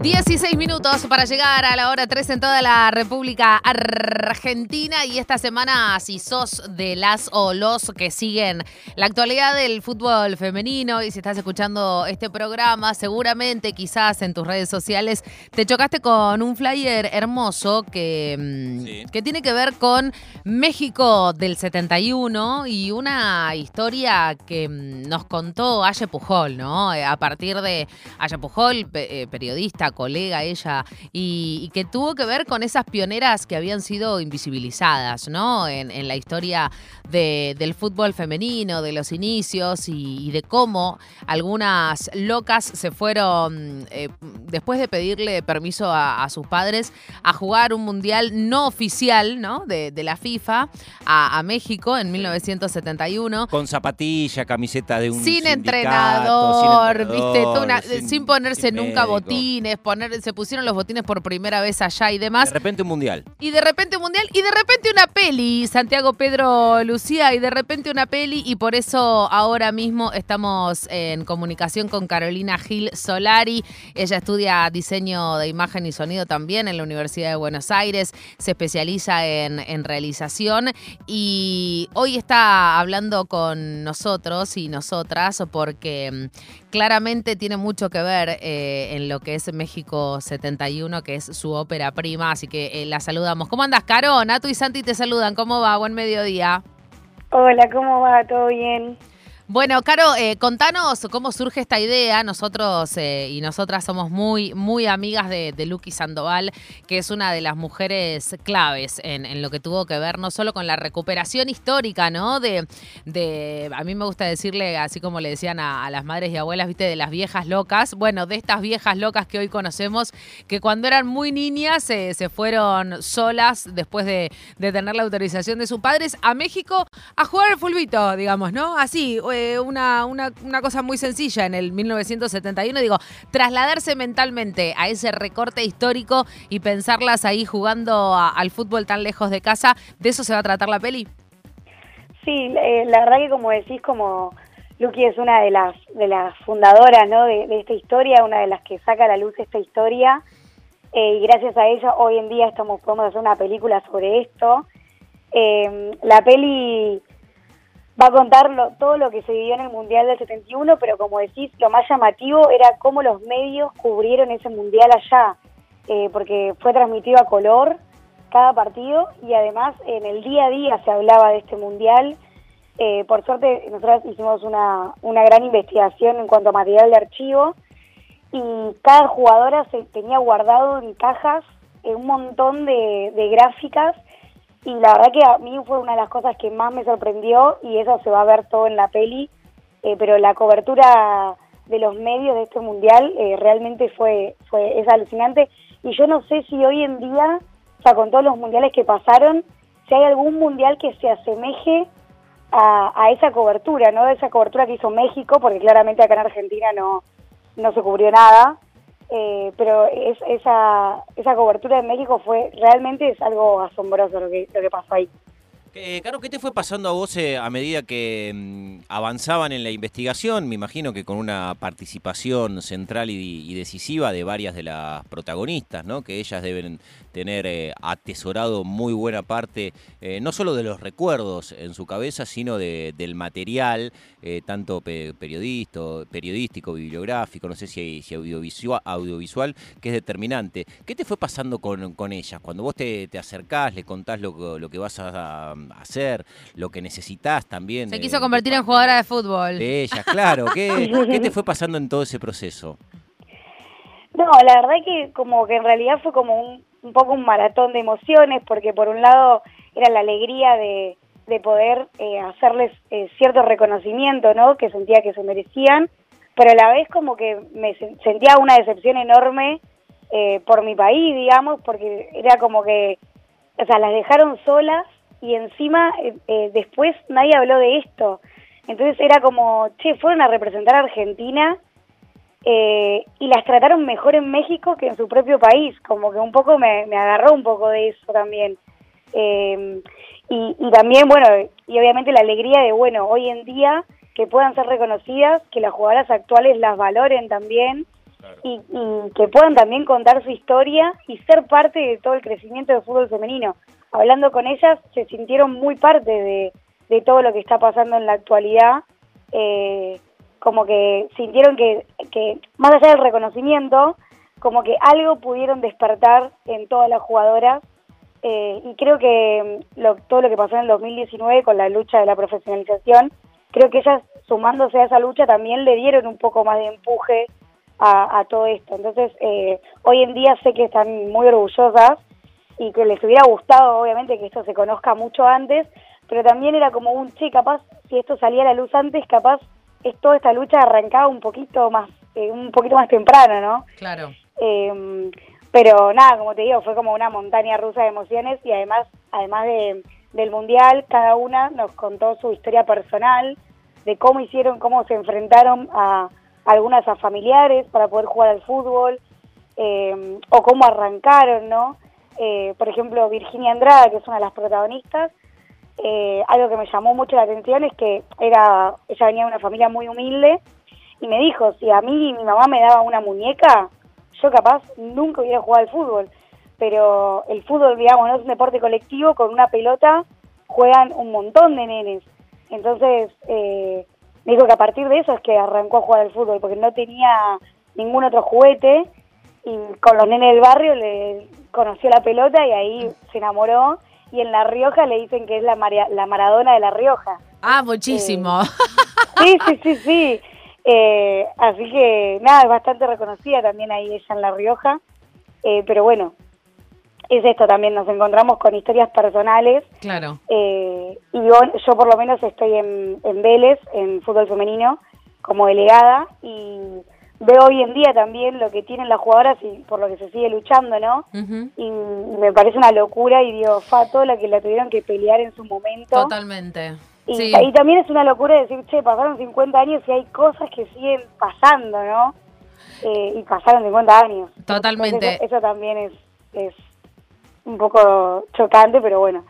16 minutos para llegar a la hora 3 en toda la República Argentina y esta semana si sos de las o los que siguen la actualidad del fútbol femenino y si estás escuchando este programa, seguramente quizás en tus redes sociales te chocaste con un flyer hermoso que, mm, Sí. que tiene que ver con México del 71 y una historia que mm, nos contó Aye Pujol, ¿no? Eh, A partir de Aye Pujol, pe- colega ella, y, y que tuvo que ver con esas pioneras que habían sido invisibilizadas, ¿no? En, en la historia de- del fútbol femenino, de los inicios y, y de cómo algunas locas se fueron, eh, después de pedirle permiso a, a sus padres, a jugar un mundial no oficial, ¿no? De, de la FIFA a, a México en 1971. Con zapatilla, camiseta de un Sin entrenador, sin viste, entrenador, una- sin, sin- ponerse sin nunca médico. botines, poner, se pusieron los botines por primera vez allá y De demás. repente un mundial. Y de repente un mundial y de repente una peli, Santiago Pedro Lucía, y de repente una peli, y por eso ahora mismo estamos en comunicación con Carolina Gil Solari. Ella estudia diseño de imagen y sonido también en la Universidad de Buenos Aires, se especializa en, en realización y hoy está hablando con nosotros y nosotras porque mm, claramente tiene mucho que ver eh, en lo que es México 71, que es su ópera prima, así que eh, la saludamos. ¿Cómo andas, Caro? Nato y Santi te saludan. ¿Cómo va? Buen mediodía. Hola, ¿cómo va? ¿Todo bien? Bueno, Caro, eh, contanos cómo surge esta idea. Nosotros eh, y nosotras somos muy, muy amigas de, Lucky Sandoval, que es una de las mujeres claves en, lo que tuvo que ver no solo con la recuperación histórica, ¿no? De, a mí me gusta decirle, así como le decían a, las madres y abuelas, viste, de las viejas locas. Bueno, de estas viejas locas que hoy conocemos, que cuando eran muy niñas eh, se fueron solas después de, de tener la autorización de sus padres a México a jugar al fulbito, digamos, ¿no? Así, una, una, una cosa muy sencilla en el 1971, digo, trasladarse mentalmente a ese recorte histórico y pensarlas ahí jugando al fútbol tan lejos de casa, ¿de eso se va a tratar la peli? Sí, eh, la verdad que como decís, como Lucky es una de las de las fundadoras ¿no? de, de esta historia, una de las que saca a la luz esta historia, eh, y gracias a ella hoy en día estamos podemos hacer una película sobre esto. Eh, la peli va a contar lo- todo lo que se vivió en el Mundial del 71, pero como decís, lo más llamativo era cómo los medios cubrieron ese Mundial allá, eh, porque fue transmitido a color cada partido y además en el día a día se hablaba de este Mundial. Eh, por suerte, nosotros hicimos una, una gran investigación en cuanto a material de archivo y cada jugadora se tenía guardado en cajas eh, un montón de, de gráficas y la verdad que a mí fue una de las cosas que más me sorprendió y eso se va a ver todo en la peli, eh, pero la cobertura de los medios de este mundial eh, realmente fue, fue es alucinante y yo no sé si hoy en día, o sea, con todos los mundiales que pasaron, si hay algún mundial que se asemeje a, a esa cobertura, ¿no? Esa cobertura que hizo México, porque claramente acá en Argentina no, no se cubrió nada, eh, pero es, esa, esa cobertura en México fue realmente es algo asombroso lo que, lo que pasó ahí. Eh, Caro, ¿qué te fue pasando a vos eh, a medida que mm, avanzaban en la investigación? Me imagino que con una participación central y, decisiva de varias de las protagonistas, ¿no? Que ellas deben tener eh, atesorado muy buena parte, no solo de los recuerdos en su cabeza, sino de- del material, tanto pe- periodístico, bibliográfico, no sé si, audiovisual, que es determinante. ¿Qué te fue pasando con, ellas? Cuando vos te, te acercás, le contás lo, que- vas a hacer, lo que necesitas también. Se quiso de convertir en jugadora de fútbol. De ellas, claro. ¿Qué, ¿Qué te fue pasando en todo ese proceso? No, la verdad que como que en realidad fue como un, un poco un maratón de emociones, porque por un lado era la alegría de, de poder eh, hacerles eh, cierto reconocimiento, ¿no? Que sentía que se merecían, pero a la vez como que me sen- sentía una decepción enorme eh, por mi país, digamos, porque era como que, o sea, las dejaron solas y encima eh, eh, después nadie habló de esto. Entonces era como, che, fueron a representar a Argentina eh, y las trataron mejor en México que en su propio país, como que un poco me, me agarró un poco de eso también. Eh, y, y también, bueno, y obviamente la alegría de, bueno, hoy en día que puedan ser reconocidas, que las jugadoras actuales las valoren también y, que puedan también contar su historia y ser parte de todo el crecimiento del fútbol femenino. Hablando con ellas, se sintieron muy parte de, todo lo que está pasando en la actualidad, eh, como que sintieron que, que, más allá del reconocimiento, como que algo pudieron despertar en todas las jugadoras eh, y creo que mm, todo lo que pasó en el 2019 con la lucha de la profesionalización, creo que ellas sumándose a esa lucha también le dieron un poco más de empuje a, todo esto. Entonces, eh, hoy en día sé que están muy orgullosas y que les hubiera gustado, obviamente, que esto se conozca mucho antes, pero también era como un, che, capaz, si esto salía a la luz antes, capaz es toda esta lucha arrancaba un poquito más, eh, un poquito más temprano, ¿no? Claro. Eh, pero nada, como te digo, fue como una montaña rusa de emociones y además, además de, del mundial, cada una nos contó su historia personal, de cómo hicieron, cómo se enfrentaron a, algunas a familiares para poder jugar al fútbol, eh, o cómo arrancaron, ¿no? Eh, por ejemplo, Virginia Andrada, que es una de las protagonistas, eh, algo que me llamó mucho la atención es que era ella venía de una familia muy humilde y me dijo, si a mí mi mamá me daba una muñeca, yo capaz nunca hubiera jugado al fútbol, pero el fútbol, digamos, no es un deporte colectivo, con una pelota juegan un montón de nenes. Entonces, eh, me dijo que a partir de eso es que arrancó a jugar al fútbol, porque no tenía ningún otro juguete y con los nenes del barrio le conoció la pelota y ahí se enamoró. Y en La Rioja le dicen que es la, la Maradona de La Rioja. Ah, muchísimo. Eh, sí, sí, sí, sí. Eh, así que nada, es bastante reconocida también ahí ella en La Rioja. Eh, pero bueno, es esto también, nos encontramos con historias personales. Claro. Eh, y yo, yo, por lo menos estoy en, en Vélez, en fútbol femenino, como delegada, y veo hoy en día también lo que tienen las jugadoras y por lo que se sigue luchando, ¿no? Y me parece una locura y digo, fa, todo lo que la tuvieron que pelear en su momento. Totalmente. Y, también es una locura decir, che, pasaron 50 años y hay cosas que siguen pasando, ¿no? Eh, y pasaron 50 años. Totalmente. Eso, también es, es un poco chocante, pero bueno,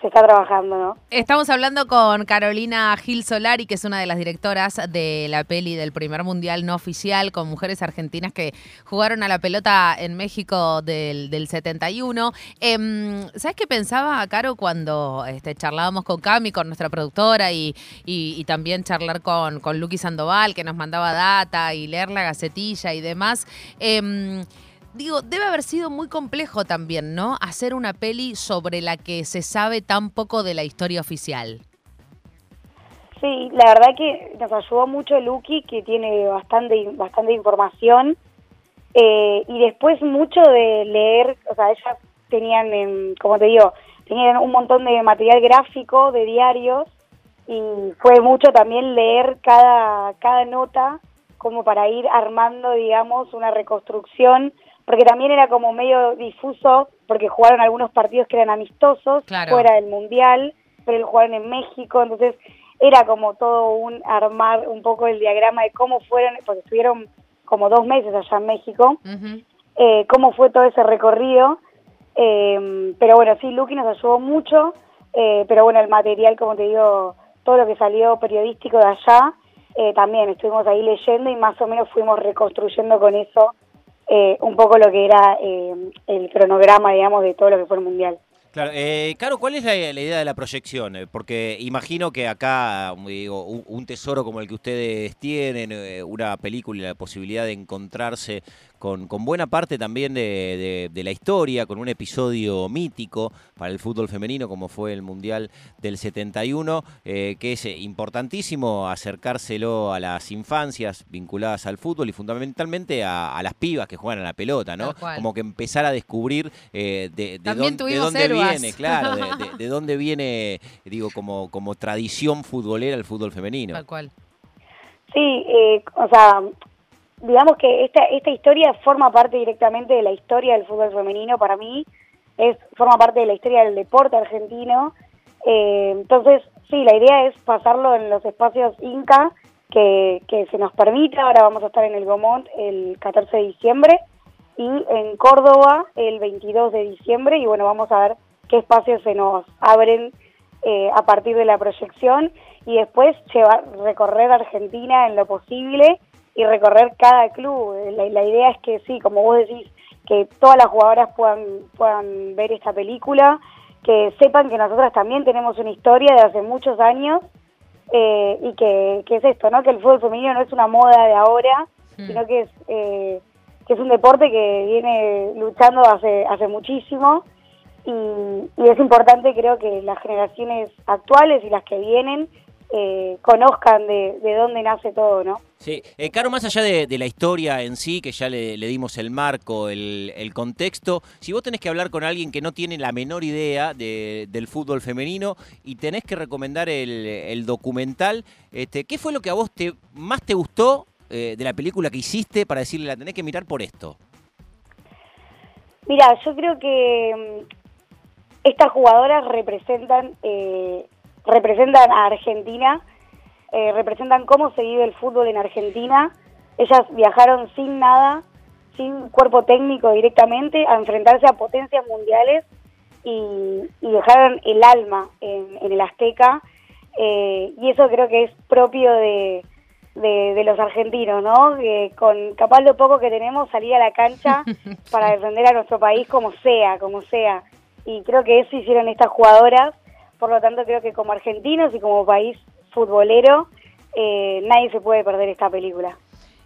se está trabajando, ¿no? Estamos hablando con Carolina Gil Solari, que es una de las directoras de la peli del primer mundial no oficial, con mujeres argentinas que jugaron a la pelota en México del, del 71. Em, ¿Sabes qué pensaba, Caro, cuando este, charlábamos con Cami, con nuestra productora, y, y, también charlar con, con Luqui Sandoval, que nos mandaba data y leer la gacetilla y demás? Eh, digo, debe haber sido muy complejo también, ¿no? Hacer una peli sobre la que se sabe tan poco de la historia oficial. Sí, la verdad que nos ayudó mucho Lucky, que tiene bastante, bastante información. Eh, y después mucho de leer, o sea, ellas tenían, como te digo, tenían un montón de material gráfico, de diarios, y fue mucho también leer cada, cada nota como para ir armando, digamos, una reconstrucción porque también era como medio difuso, porque jugaron algunos partidos que eran amistosos fuera del Mundial, pero lo jugaron en México, entonces era como todo un armar un poco el diagrama de cómo fueron, porque estuvieron como dos meses allá en México, eh, cómo fue todo ese recorrido. Eh, pero bueno, sí, Lucky nos ayudó mucho, eh, pero bueno, el material, como te digo, todo lo que salió periodístico de allá, también estuvimos ahí leyendo y más o menos fuimos reconstruyendo con eso eh, un poco lo que era eh, el cronograma, digamos, de todo lo que fue el Mundial. Claro, eh, Caro, ¿cuál es la, idea de la proyección? Eh, porque imagino que acá, digo, un, tesoro como el que ustedes tienen, una película y la posibilidad de encontrarse con, buena parte también de, la historia, con un episodio mítico para el fútbol femenino como fue el Mundial del 71, eh, que es importantísimo acercárselo a las infancias vinculadas al fútbol y fundamentalmente a, las pibas que juegan a la pelota, ¿no? Como que empezar a descubrir eh, de, dónde viene, claro, de, dónde viene, digo, como, como tradición futbolera el fútbol femenino. Tal cual. Sí, eh, o sea, digamos que esta, esta historia forma parte directamente de la historia del fútbol femenino para mí, es forma parte de la historia del deporte argentino. Eh, entonces, sí, la idea es pasarlo en los espacios Inca que, que se nos permita. Ahora vamos a estar en el Gomont el 14 de diciembre y en Córdoba el 22 de diciembre y bueno, vamos a ver qué espacios se nos abren eh, a partir de la proyección y después llevar, recorrer Argentina en lo posible y recorrer cada club. La, la idea es que sí, como vos decís, que todas las jugadoras puedan, puedan ver esta película, que sepan que nosotras también tenemos una historia de hace muchos años eh, y que, que, es esto, ¿no? Que el fútbol femenino no es una moda de ahora, mm. sino que es, eh, que es un deporte que viene luchando hace, hace muchísimo y, y es importante creo que las generaciones actuales y las que vienen eh, conozcan de, de, dónde nace todo, ¿no? Sí, eh, Caro, más allá de, la historia en sí, que ya le, dimos el marco, el, contexto, si vos tenés que hablar con alguien que no tiene la menor idea del fútbol femenino y tenés que recomendar el, documental, este, ¿qué fue lo que a vos te, más te gustó eh, de la película que hiciste para decirle la tenés que mirar por esto? Mira, yo creo que mm, estas jugadoras representan eh, representan a Argentina, eh, representan cómo se vive el fútbol en Argentina. Ellas viajaron sin nada, sin cuerpo técnico directamente, a enfrentarse a potencias mundiales y, dejaron el alma en, el Azteca. Eh, y eso creo que es propio de, de, los argentinos, ¿no? Que con capaz lo poco que tenemos, salir a la cancha para defender a nuestro país como sea, como sea. Y creo que eso hicieron estas jugadoras por lo tanto, creo que como argentinos y como país futbolero, eh, nadie se puede perder esta película.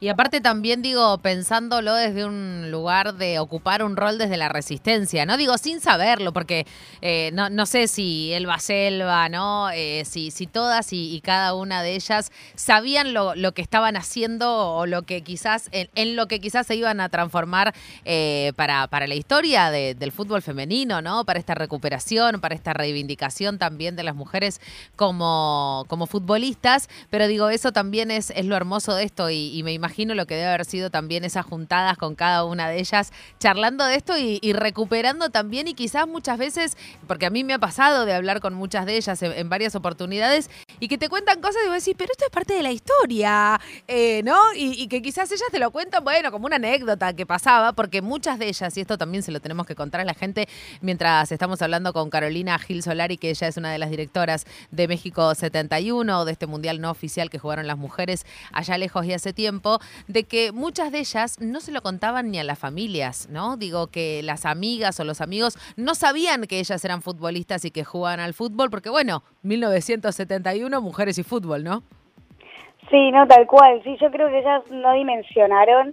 Y aparte también digo, pensándolo desde un lugar de ocupar un rol desde la resistencia, ¿no? Digo, sin saberlo, porque eh, no, no, sé si Elba Selva, ¿no? Eh, si, si todas y, cada una de ellas sabían lo, lo, que estaban haciendo o lo que quizás, en, lo que quizás se iban a transformar eh, para, para la historia del fútbol femenino, ¿no? Para esta recuperación, para esta reivindicación también de las mujeres como, como futbolistas. Pero digo, eso también es, es lo hermoso de esto y, y me imagino imagino lo que debe haber sido también esas juntadas con cada una de ellas, charlando de esto y, recuperando también y quizás muchas veces, porque a mí me ha pasado de hablar con muchas de ellas en, varias oportunidades y que te cuentan cosas y vos decís, pero esto es parte de la historia, eh, ¿no? Y, que quizás ellas te lo cuentan, bueno, como una anécdota que pasaba, porque muchas de ellas, y esto también se lo tenemos que contar a la gente mientras estamos hablando con Carolina Gil Solari, que ella es una de las directoras de México 71, de este mundial no oficial que jugaron las mujeres allá lejos y hace tiempo, de que muchas de ellas no se lo contaban ni a las familias, ¿no? Digo que las amigas o los amigos no sabían que ellas eran futbolistas y que jugaban al fútbol, porque bueno, 1971, mujeres y fútbol, ¿no? Sí, no, tal cual. Sí, yo creo que ellas no dimensionaron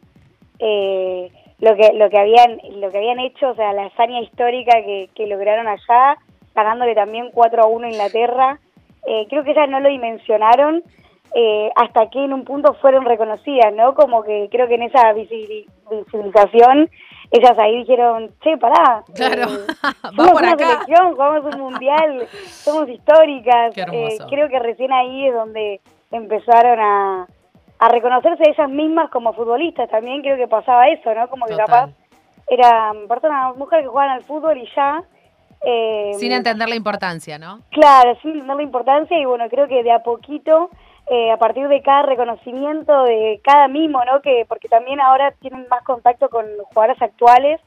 eh, lo que lo que habían lo que habían hecho, o sea, la hazaña histórica que, que lograron allá, ganándole también 4 a 1 a Inglaterra. Eh, creo que ellas no lo dimensionaron eh, hasta que en un punto fueron reconocidas, ¿no? Como que creo que en esa visibilización ellas ahí dijeron, che, pará, claro. Eh, somos una selección, jugamos un mundial, somos históricas. Eh, creo que recién ahí es donde empezaron a, a reconocerse ellas mismas como futbolistas. También creo que pasaba eso, ¿no? Como que capaz eran personas, mujeres que jugaban al fútbol y ya. sin entender la importancia, ¿no? Claro, sin entender la importancia y bueno, creo que de a poquito eh, a partir de cada reconocimiento de cada mimo, ¿no? Que porque también ahora tienen más contacto con los jugadores actuales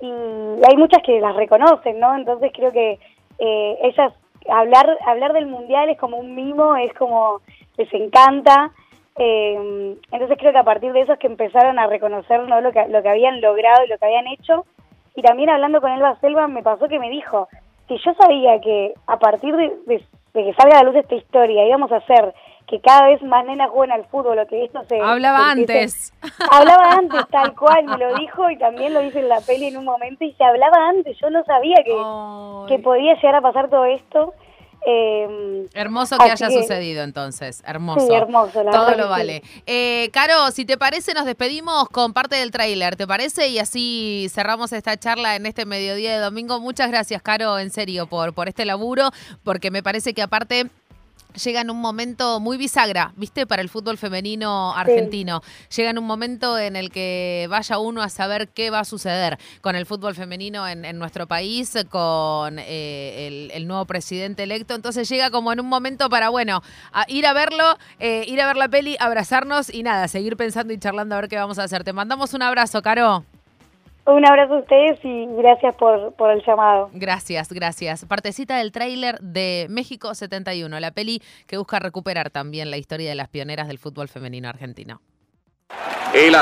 y hay muchas que las reconocen, ¿no? Entonces creo que eh, ellas hablar hablar del mundial es como un mimo, es como les encanta. Eh, entonces creo que a partir de eso es que empezaron a reconocer ¿no? lo que lo que habían logrado y lo que habían hecho. Y también hablando con Elba Selva me pasó que me dijo, si yo sabía que a partir de, de que salga a la luz esta historia íbamos a hacer que cada vez más nenas juegan al fútbol, o que esto se... Hablaba antes. hablaba antes, tal cual, me lo dijo y también lo dice en la peli en un momento y se hablaba antes, yo no sabía que, que podía llegar a pasar todo esto. Eh, hermoso que haya sucedido entonces, hermoso. Sí, hermoso, Todo lo vale. Eh, Caro, si te parece, nos despedimos con parte del tráiler, ¿te parece? Y así cerramos esta charla en este mediodía de domingo. Muchas gracias, Caro, en serio, por, por este laburo, porque me parece que aparte llega en un momento muy bisagra, ¿viste? Para el fútbol femenino argentino. Llega en un momento en el que vaya uno a saber qué va a suceder con el fútbol femenino en, nuestro país, con eh, el, nuevo presidente electo. Entonces llega como en un momento para, bueno, ir a verlo, eh, ir a ver la peli, abrazarnos y nada, seguir pensando y charlando a ver qué vamos a hacer. Te mandamos un abrazo, Caro. Un abrazo a ustedes y gracias por, por el llamado. Gracias, gracias. Partecita del tráiler de México 71, la peli que busca recuperar también la historia de las pioneras del fútbol femenino argentino. El